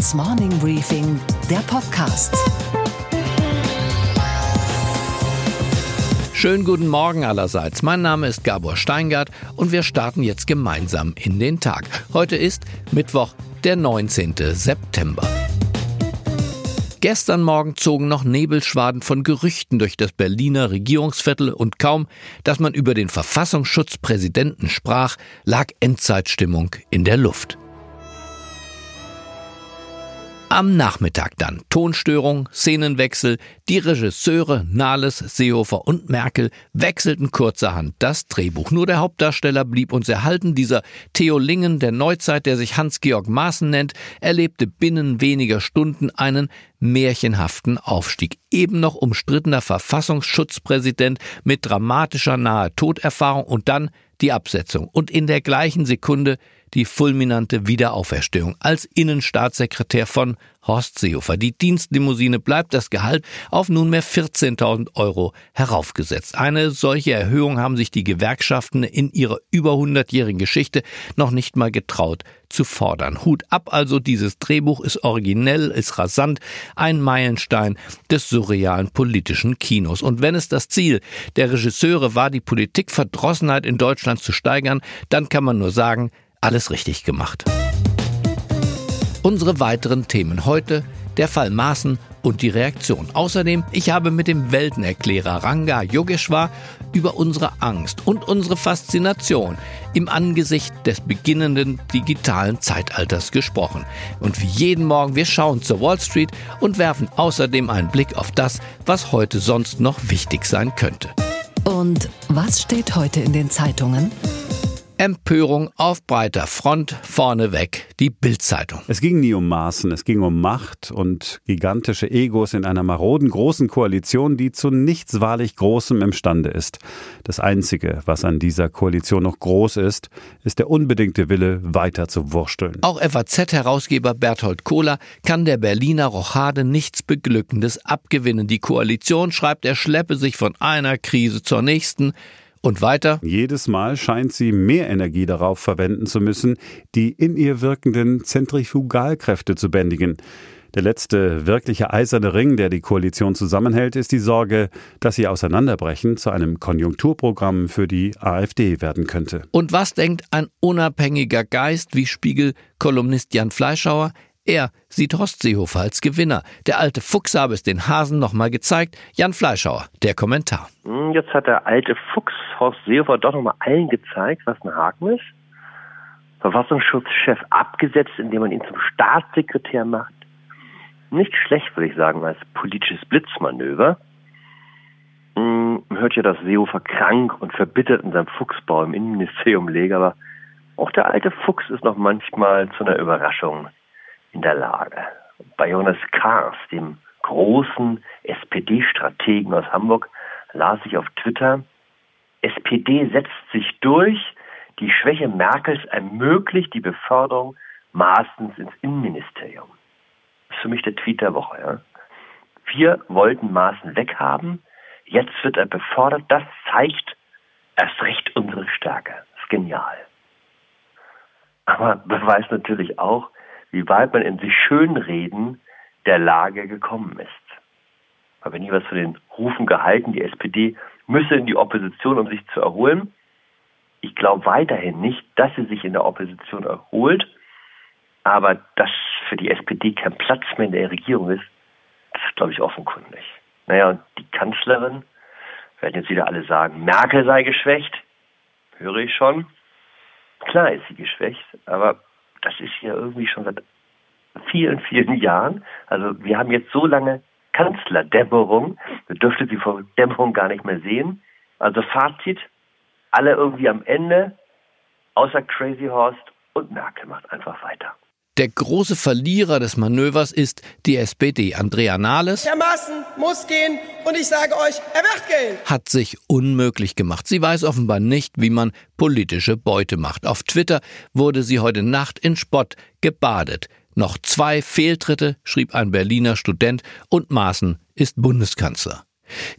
Handelsblatts Morning Briefing, der Podcast. Schönen guten Morgen allerseits. Mein Name ist Gabor Steingart und wir starten jetzt gemeinsam in den Tag. Heute ist Mittwoch, der 19. September. Gestern Morgen zogen noch Nebelschwaden von Gerüchten durch das Berliner Regierungsviertel und kaum, dass man über den Verfassungsschutzpräsidenten sprach, lag Endzeitstimmung in der Luft. Am Nachmittag dann Tonstörung, Szenenwechsel, die Regisseure Nahles, Seehofer und Merkel wechselten kurzerhand das Drehbuch. Nur der Hauptdarsteller blieb uns erhalten. Dieser Theo Lingen der Neuzeit, der sich Hans-Georg Maaßen nennt, erlebte binnen weniger Stunden einen märchenhaften Aufstieg. Eben noch umstrittener Verfassungsschutzpräsident mit dramatischer nahe Toderfahrung und dann die Absetzung. Und in der gleichen Sekunde die fulminante Wiederauferstehung als Innenstaatssekretär von Horst Seehofer. Die Dienstlimousine bleibt das Gehalt auf nunmehr 14.000 Euro heraufgesetzt. Eine solche Erhöhung haben sich die Gewerkschaften in ihrer über 100-jährigen Geschichte noch nicht mal getraut zu fordern. Hut ab also, dieses Drehbuch ist originell, ist rasant, ein Meilenstein des surrealen politischen Kinos. Und wenn es das Ziel der Regisseure war, die Politikverdrossenheit in Deutschland zu steigern, dann kann man nur sagen, alles richtig gemacht. Unsere weiteren Themen heute, der Fall Maaßen und die Reaktion. Außerdem, ich habe mit dem Weltenerklärer Ranga Yogeshwar über unsere Angst und unsere Faszination im Angesicht des beginnenden digitalen Zeitalters gesprochen. Und wie jeden Morgen, wir schauen zur Wall Street und werfen außerdem einen Blick auf das, was heute sonst noch wichtig sein könnte. Und was steht heute in den Zeitungen? Empörung auf breiter Front, vorneweg die Bildzeitung. Es ging nie um Maßen, es ging um Macht und gigantische Egos in einer maroden großen Koalition, die zu nichts wahrlich Großem imstande ist. Das Einzige, was an dieser Koalition noch groß ist, ist der unbedingte Wille, weiter zu wursteln. Auch FAZ-Herausgeber Berthold Kohler kann der Berliner Rochade nichts Beglückendes abgewinnen. Die Koalition, schreibt er, schleppe sich von einer Krise zur nächsten. Und weiter? Jedes Mal scheint sie mehr Energie darauf verwenden zu müssen, die in ihr wirkenden Zentrifugalkräfte zu bändigen. Der letzte wirkliche eiserne Ring, der die Koalition zusammenhält, ist die Sorge, dass sie auseinanderbrechen zu einem Konjunkturprogramm für die AfD werden könnte. Und was denkt ein unabhängiger Geist wie Spiegel-Kolumnist Jan Fleischhauer? Er sieht Horst Seehofer als Gewinner. Der alte Fuchs habe es den Hasen nochmal gezeigt. Jan Fleischhauer, der Kommentar. Hm, jetzt hat der alte Fuchs Horst Seehofer doch nochmal allen gezeigt, was ein Haken ist. Verfassungsschutzchef abgesetzt, indem man ihn zum Staatssekretär macht. Nicht schlecht, würde ich sagen, als politisches Blitzmanöver. Hm, man hört ja, dass Seehofer krank und verbittert in seinem Fuchsbau im Innenministerium läge, aber auch der alte Fuchs ist noch manchmal zu einer Überraschung in der Lage. Bei Jonas Kahrs, dem großen SPD-Strategen aus Hamburg, las ich auf Twitter, SPD setzt sich durch, die Schwäche Merkels ermöglicht die Beförderung Maaßens ins Innenministerium. Das ist für mich der Tweet der Woche. Ja. Wir wollten Maaßen weghaben, jetzt wird er befördert. Das zeigt erst recht unsere Stärke. Das ist genial. Aber beweist natürlich auch, wie weit man in sich Schönreden der Lage gekommen ist. Habe nie was von den Rufen gehalten, die SPD müsse in die Opposition, um sich zu erholen. Ich glaube weiterhin nicht, dass sie sich in der Opposition erholt, aber dass für die SPD kein Platz mehr in der Regierung ist, das ist, glaube ich, offenkundig. Naja, und die Kanzlerin, werden jetzt wieder alle sagen, Merkel sei geschwächt, höre ich schon. Klar ist sie geschwächt, aber das ist ja irgendwie schon seit vielen, vielen Jahren. Also wir haben jetzt so lange Kanzlerdämmerung, wir dürften sie vor Dämmerung gar nicht mehr sehen. Also Fazit, alle irgendwie am Ende, außer Crazy Horst und Merkel macht einfach weiter. Der große Verlierer des Manövers ist die SPD. Andrea Nahles Herr Maaßen muss gehen und ich sage euch, er wird gehen. hat sich unmöglich gemacht. Sie weiß offenbar nicht, wie man politische Beute macht. Auf Twitter wurde sie heute Nacht in Spott gebadet. Noch zwei Fehltritte, schrieb ein Berliner Student, und Maaßen ist Bundeskanzler.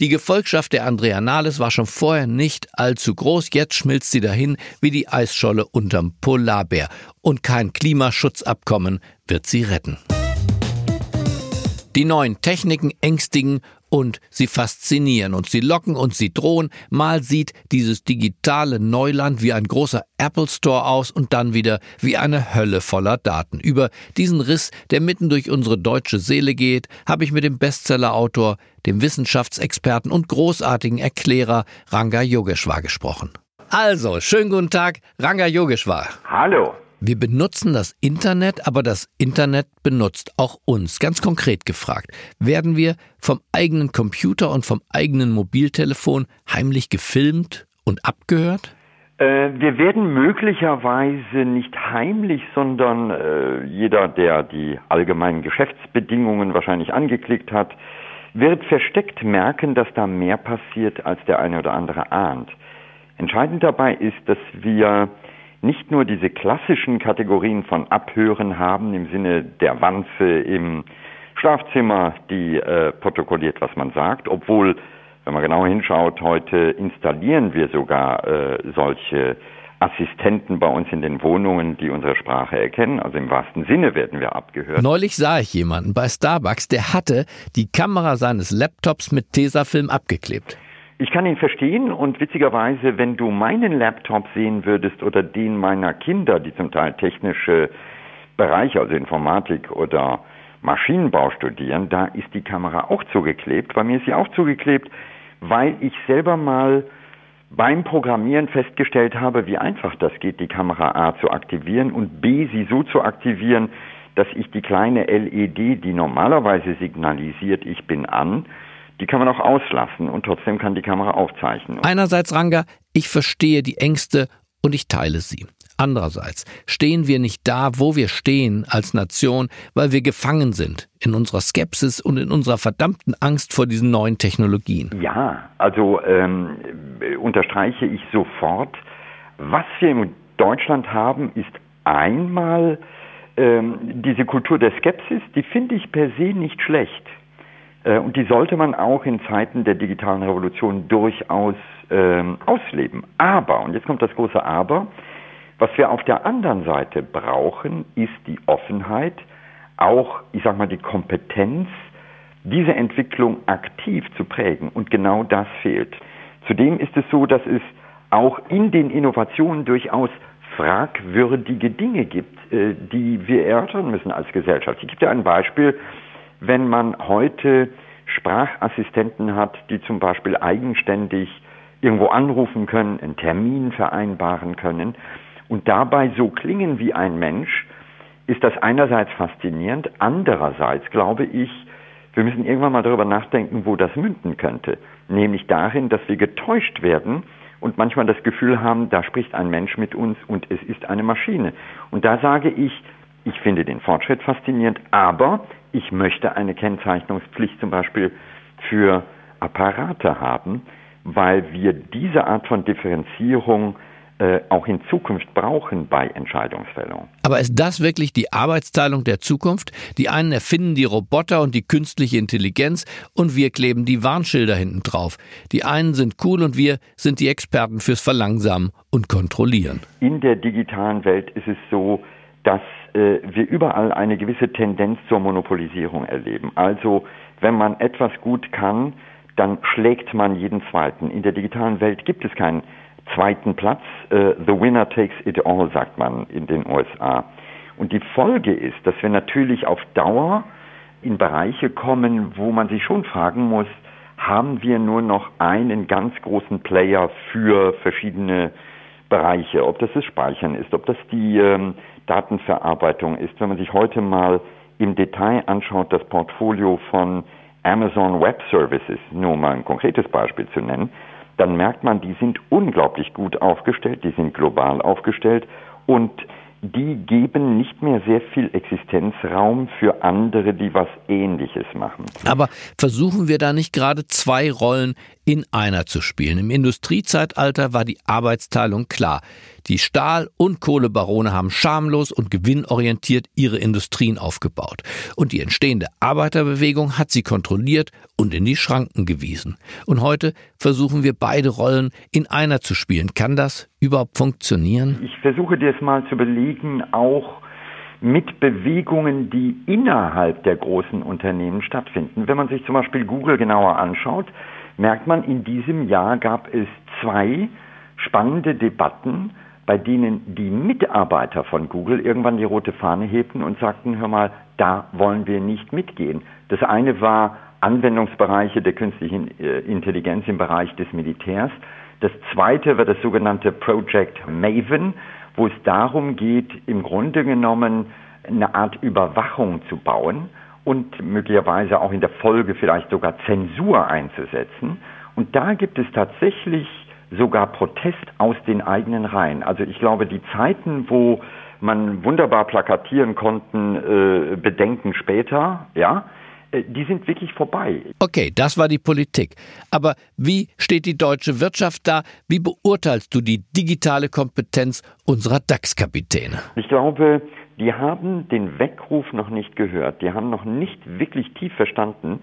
Die Gefolgschaft der Andrea Nahles war schon vorher nicht allzu groß, jetzt schmilzt sie dahin wie die Eisscholle unterm Polarbär. Und kein Klimaschutzabkommen wird sie retten. Die neuen Techniken ängstigen und sie faszinieren und sie locken und sie drohen. Mal sieht dieses digitale Neuland wie ein großer Apple Store aus und dann wieder wie eine Hölle voller Daten. Über diesen Riss, der mitten durch unsere deutsche Seele geht, habe ich mit dem Bestsellerautor, dem Wissenschaftsexperten und großartigen Erklärer Ranga Yogeshwar gesprochen. Also, schönen guten Tag, Ranga Yogeshwar. Hallo. Wir benutzen das Internet, aber das Internet benutzt auch uns. Ganz konkret gefragt, werden wir vom eigenen Computer und vom eigenen Mobiltelefon heimlich gefilmt und abgehört? Äh, wir werden möglicherweise nicht heimlich, sondern äh, jeder, der die allgemeinen Geschäftsbedingungen wahrscheinlich angeklickt hat, wird versteckt merken, dass da mehr passiert, als der eine oder andere ahnt. Entscheidend dabei ist, dass wir nicht nur diese klassischen Kategorien von Abhören haben im Sinne der Wanze im Schlafzimmer, die äh, protokolliert, was man sagt, obwohl, wenn man genau hinschaut, heute installieren wir sogar äh, solche Assistenten bei uns in den Wohnungen, die unsere Sprache erkennen. Also im wahrsten Sinne werden wir abgehört. Neulich sah ich jemanden bei Starbucks, der hatte die Kamera seines Laptops mit Tesafilm abgeklebt. Ich kann ihn verstehen und witzigerweise, wenn du meinen Laptop sehen würdest oder den meiner Kinder, die zum Teil technische Bereiche, also Informatik oder Maschinenbau studieren, da ist die Kamera auch zugeklebt. Bei mir ist sie auch zugeklebt, weil ich selber mal beim Programmieren festgestellt habe, wie einfach das geht, die Kamera A zu aktivieren und B sie so zu aktivieren, dass ich die kleine LED, die normalerweise signalisiert, ich bin an, die kann man auch auslassen und trotzdem kann die Kamera aufzeichnen. Einerseits, Ranga, ich verstehe die Ängste und ich teile sie. Andererseits stehen wir nicht da, wo wir stehen als Nation, weil wir gefangen sind in unserer Skepsis und in unserer verdammten Angst vor diesen neuen Technologien. Ja, also ähm, unterstreiche ich sofort, was wir in Deutschland haben, ist einmal ähm, diese Kultur der Skepsis, die finde ich per se nicht schlecht. Äh, und die sollte man auch in Zeiten der digitalen Revolution durchaus ähm, ausleben. Aber, und jetzt kommt das große Aber, was wir auf der anderen Seite brauchen, ist die Offenheit, auch, ich sag mal, die Kompetenz, diese Entwicklung aktiv zu prägen. Und genau das fehlt. Zudem ist es so, dass es auch in den Innovationen durchaus fragwürdige Dinge gibt, äh, die wir erörtern müssen als Gesellschaft. Ich gebe dir ein Beispiel wenn man heute Sprachassistenten hat, die zum Beispiel eigenständig irgendwo anrufen können, einen Termin vereinbaren können und dabei so klingen wie ein Mensch, ist das einerseits faszinierend, andererseits glaube ich, wir müssen irgendwann mal darüber nachdenken, wo das münden könnte. Nämlich darin, dass wir getäuscht werden und manchmal das Gefühl haben, da spricht ein Mensch mit uns und es ist eine Maschine. Und da sage ich, ich finde den Fortschritt faszinierend, aber ich möchte eine Kennzeichnungspflicht zum Beispiel für Apparate haben, weil wir diese Art von Differenzierung äh, auch in Zukunft brauchen bei Entscheidungsfällung. Aber ist das wirklich die Arbeitsteilung der Zukunft? Die einen erfinden die Roboter und die künstliche Intelligenz und wir kleben die Warnschilder hinten drauf. Die einen sind cool und wir sind die Experten fürs Verlangsamen und Kontrollieren. In der digitalen Welt ist es so, dass äh, wir überall eine gewisse Tendenz zur Monopolisierung erleben. Also wenn man etwas gut kann, dann schlägt man jeden zweiten. In der digitalen Welt gibt es keinen zweiten Platz. Äh, the winner takes it all, sagt man in den USA. Und die Folge ist, dass wir natürlich auf Dauer in Bereiche kommen, wo man sich schon fragen muss, haben wir nur noch einen ganz großen Player für verschiedene Bereiche, ob das das Speichern ist, ob das die ähm, Datenverarbeitung ist. Wenn man sich heute mal im Detail anschaut, das Portfolio von Amazon Web Services, nur mal ein konkretes Beispiel zu nennen, dann merkt man, die sind unglaublich gut aufgestellt, die sind global aufgestellt und die geben nicht mehr sehr viel Existenzraum für andere, die was Ähnliches machen. Aber versuchen wir da nicht gerade zwei Rollen in einer zu spielen? Im Industriezeitalter war die Arbeitsteilung klar. Die Stahl- und Kohlebarone haben schamlos und gewinnorientiert ihre Industrien aufgebaut. Und die entstehende Arbeiterbewegung hat sie kontrolliert und in die Schranken gewiesen. Und heute versuchen wir beide Rollen in einer zu spielen. Kann das überhaupt funktionieren? Ich versuche dir es mal zu belegen, auch mit Bewegungen, die innerhalb der großen Unternehmen stattfinden. Wenn man sich zum Beispiel Google genauer anschaut, merkt man, in diesem Jahr gab es zwei spannende Debatten, bei denen die Mitarbeiter von Google irgendwann die rote Fahne hebten und sagten, hör mal, da wollen wir nicht mitgehen. Das eine war Anwendungsbereiche der künstlichen äh, Intelligenz im Bereich des Militärs. Das zweite war das sogenannte Project Maven, wo es darum geht, im Grunde genommen eine Art Überwachung zu bauen und möglicherweise auch in der Folge vielleicht sogar Zensur einzusetzen. Und da gibt es tatsächlich sogar Protest aus den eigenen Reihen. Also ich glaube, die Zeiten, wo man wunderbar plakatieren konnten, äh, Bedenken später, ja, die sind wirklich vorbei. Okay, das war die Politik. Aber wie steht die deutsche Wirtschaft da? Wie beurteilst du die digitale Kompetenz unserer DAX-Kapitäne? Ich glaube, die haben den Weckruf noch nicht gehört. Die haben noch nicht wirklich tief verstanden,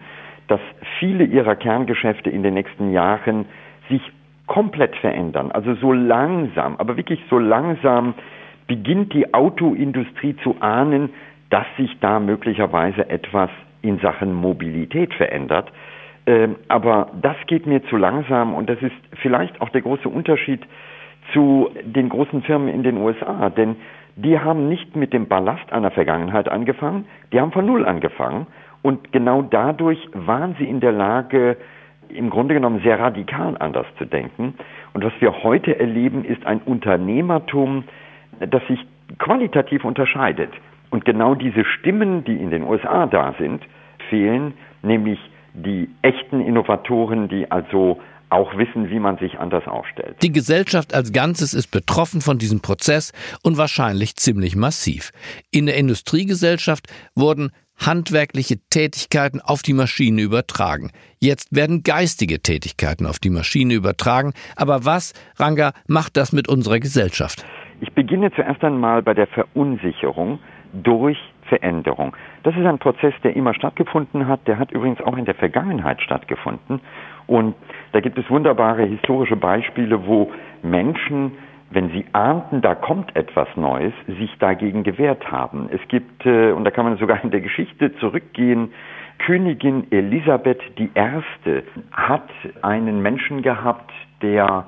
dass viele ihrer Kerngeschäfte in den nächsten Jahren sich komplett verändern. Also so langsam, aber wirklich so langsam beginnt die Autoindustrie zu ahnen, dass sich da möglicherweise etwas in Sachen Mobilität verändert. Ähm, aber das geht mir zu langsam und das ist vielleicht auch der große Unterschied zu den großen Firmen in den USA. Denn die haben nicht mit dem Ballast einer Vergangenheit angefangen, die haben von Null angefangen und genau dadurch waren sie in der Lage, im Grunde genommen sehr radikal anders zu denken. Und was wir heute erleben, ist ein Unternehmertum, das sich qualitativ unterscheidet. Und genau diese Stimmen, die in den USA da sind, fehlen, nämlich die echten Innovatoren, die also auch wissen, wie man sich anders aufstellt. Die Gesellschaft als Ganzes ist betroffen von diesem Prozess und wahrscheinlich ziemlich massiv. In der Industriegesellschaft wurden handwerkliche Tätigkeiten auf die Maschine übertragen. Jetzt werden geistige Tätigkeiten auf die Maschine übertragen. Aber was, Ranga, macht das mit unserer Gesellschaft? Ich beginne zuerst einmal bei der Verunsicherung durch Veränderung. Das ist ein Prozess, der immer stattgefunden hat. Der hat übrigens auch in der Vergangenheit stattgefunden. Und da gibt es wunderbare historische Beispiele, wo Menschen, wenn sie ahnten, da kommt etwas Neues, sich dagegen gewehrt haben. Es gibt, äh, und da kann man sogar in der Geschichte zurückgehen, Königin Elisabeth I. hat einen Menschen gehabt, der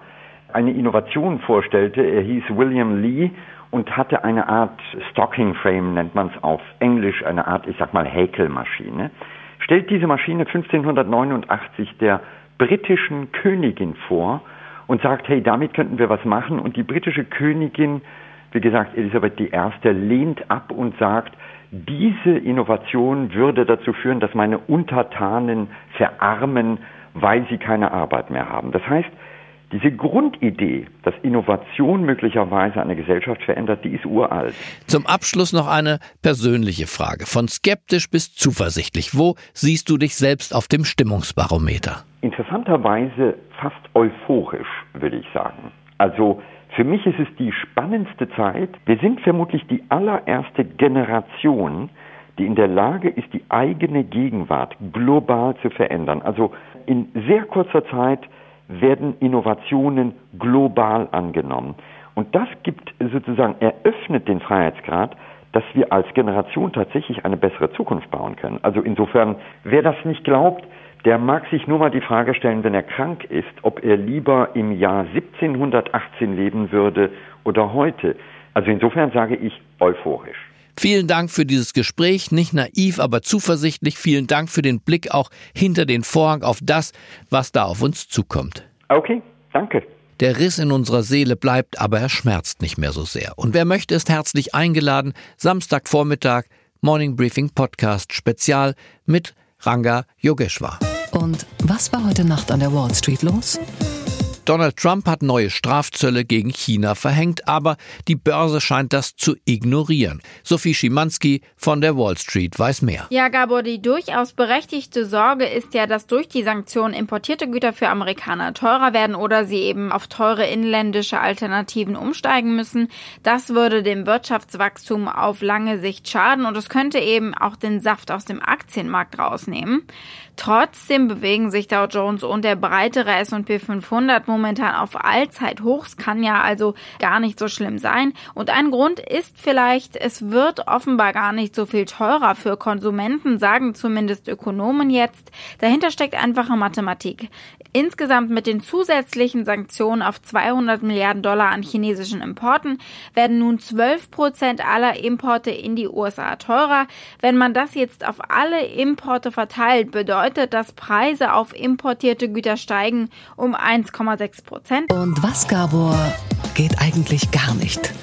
eine Innovation vorstellte. Er hieß William Lee und hatte eine Art Stocking Frame, nennt man es auf Englisch, eine Art, ich sag mal, Häkelmaschine. Stellt diese Maschine 1589 der britischen Königin vor und sagt, hey, damit könnten wir was machen. Und die britische Königin, wie gesagt, Elisabeth I., lehnt ab und sagt, diese Innovation würde dazu führen, dass meine Untertanen verarmen, weil sie keine Arbeit mehr haben. Das heißt, diese Grundidee, dass Innovation möglicherweise eine Gesellschaft verändert, die ist uralt. Zum Abschluss noch eine persönliche Frage. Von skeptisch bis zuversichtlich. Wo siehst du dich selbst auf dem Stimmungsbarometer? Interessanterweise fast euphorisch, würde ich sagen. Also für mich ist es die spannendste Zeit. Wir sind vermutlich die allererste Generation, die in der Lage ist, die eigene Gegenwart global zu verändern. Also in sehr kurzer Zeit werden Innovationen global angenommen. Und das gibt sozusagen, eröffnet den Freiheitsgrad, dass wir als Generation tatsächlich eine bessere Zukunft bauen können. Also insofern, wer das nicht glaubt, der mag sich nur mal die Frage stellen, wenn er krank ist, ob er lieber im Jahr 1718 leben würde oder heute. Also insofern sage ich euphorisch. Vielen Dank für dieses Gespräch, nicht naiv, aber zuversichtlich. Vielen Dank für den Blick auch hinter den Vorhang auf das, was da auf uns zukommt. Okay, danke. Der Riss in unserer Seele bleibt, aber er schmerzt nicht mehr so sehr. Und wer möchte, ist herzlich eingeladen. Samstagvormittag, Morning Briefing Podcast Spezial mit Ranga Yogeshwar. Und was war heute Nacht an der Wall Street los? Donald Trump hat neue Strafzölle gegen China verhängt, aber die Börse scheint das zu ignorieren. Sophie Schimanski von der Wall Street weiß mehr. Ja, Gabor, die durchaus berechtigte Sorge ist ja, dass durch die Sanktionen importierte Güter für Amerikaner teurer werden oder sie eben auf teure inländische Alternativen umsteigen müssen. Das würde dem Wirtschaftswachstum auf lange Sicht schaden und es könnte eben auch den Saft aus dem Aktienmarkt rausnehmen. Trotzdem bewegen sich Dow Jones und der breitere S&P 500 momentan auf Allzeithochs, kann ja also gar nicht so schlimm sein. Und ein Grund ist vielleicht, es wird offenbar gar nicht so viel teurer für Konsumenten, sagen zumindest Ökonomen jetzt. Dahinter steckt einfache Mathematik. Insgesamt mit den zusätzlichen Sanktionen auf 200 Milliarden Dollar an chinesischen Importen werden nun 12 Prozent aller Importe in die USA teurer. Wenn man das jetzt auf alle Importe verteilt, bedeutet das Preise auf importierte Güter steigen um 1,6 Prozent. Und was, Gabor, geht eigentlich gar nicht?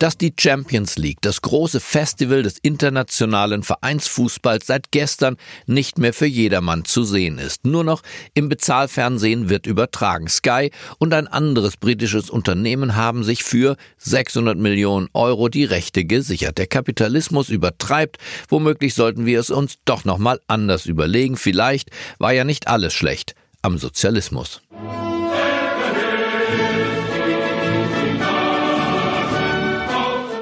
Dass die Champions League, das große Festival des internationalen Vereinsfußballs, seit gestern nicht mehr für jedermann zu sehen ist. Nur noch im Bezahlfernsehen wird übertragen. Sky und ein anderes britisches Unternehmen haben sich für 600 Millionen Euro die Rechte gesichert. Der Kapitalismus übertreibt. Womöglich sollten wir es uns doch noch mal anders überlegen. Vielleicht war ja nicht alles schlecht am Sozialismus.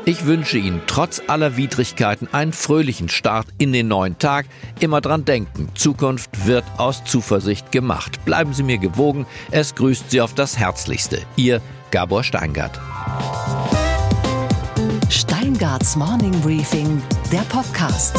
Ich wünsche Ihnen trotz aller Widrigkeiten einen fröhlichen Start in den neuen Tag. Immer dran denken, Zukunft wird aus Zuversicht gemacht. Bleiben Sie mir gewogen, es grüßt Sie auf das Herzlichste. Ihr Gabor Steingart. Steingarts Morning Briefing, der Podcast.